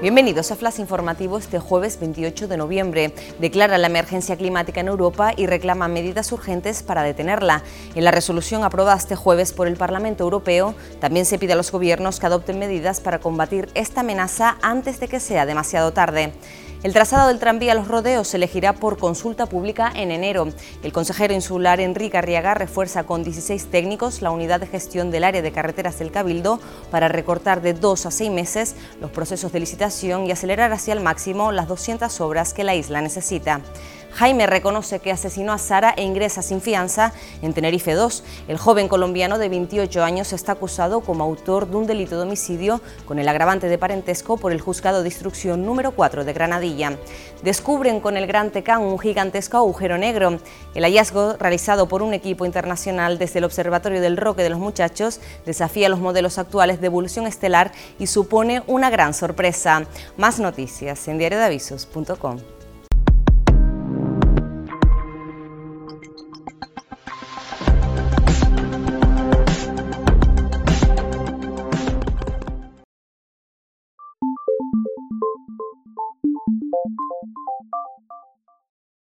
Bienvenidos a Flash Informativo este jueves 28 de noviembre. Declara la emergencia climática en Europa y reclama medidas urgentes para detenerla. En la resolución aprobada este jueves por el Parlamento Europeo, también se pide a los gobiernos que adopten medidas para combatir esta amenaza antes de que sea demasiado tarde. El trazado del tranvía Los Rodeos se elegirá por consulta pública en enero. El consejero insular Enrique Arriaga refuerza con 16 técnicos la unidad de gestión del área de carreteras del Cabildo para recortar de dos a seis meses los procesos de licitación y acelerar hacia el máximo las 200 obras que la isla necesita. Jaime reconoce que asesinó a Sara e ingresa sin fianza en Tenerife 2. El joven colombiano de 28 años está acusado como autor de un delito de homicidio con el agravante de parentesco por el juzgado de instrucción número 4 de Granadilla. Descubren con el Gran Tecán un gigantesco agujero negro. El hallazgo, realizado por un equipo internacional desde el Observatorio del Roque de los Muchachos, desafía los modelos actuales de evolución estelar y supone una gran sorpresa. Más noticias en diariodavisos.com. Thank you.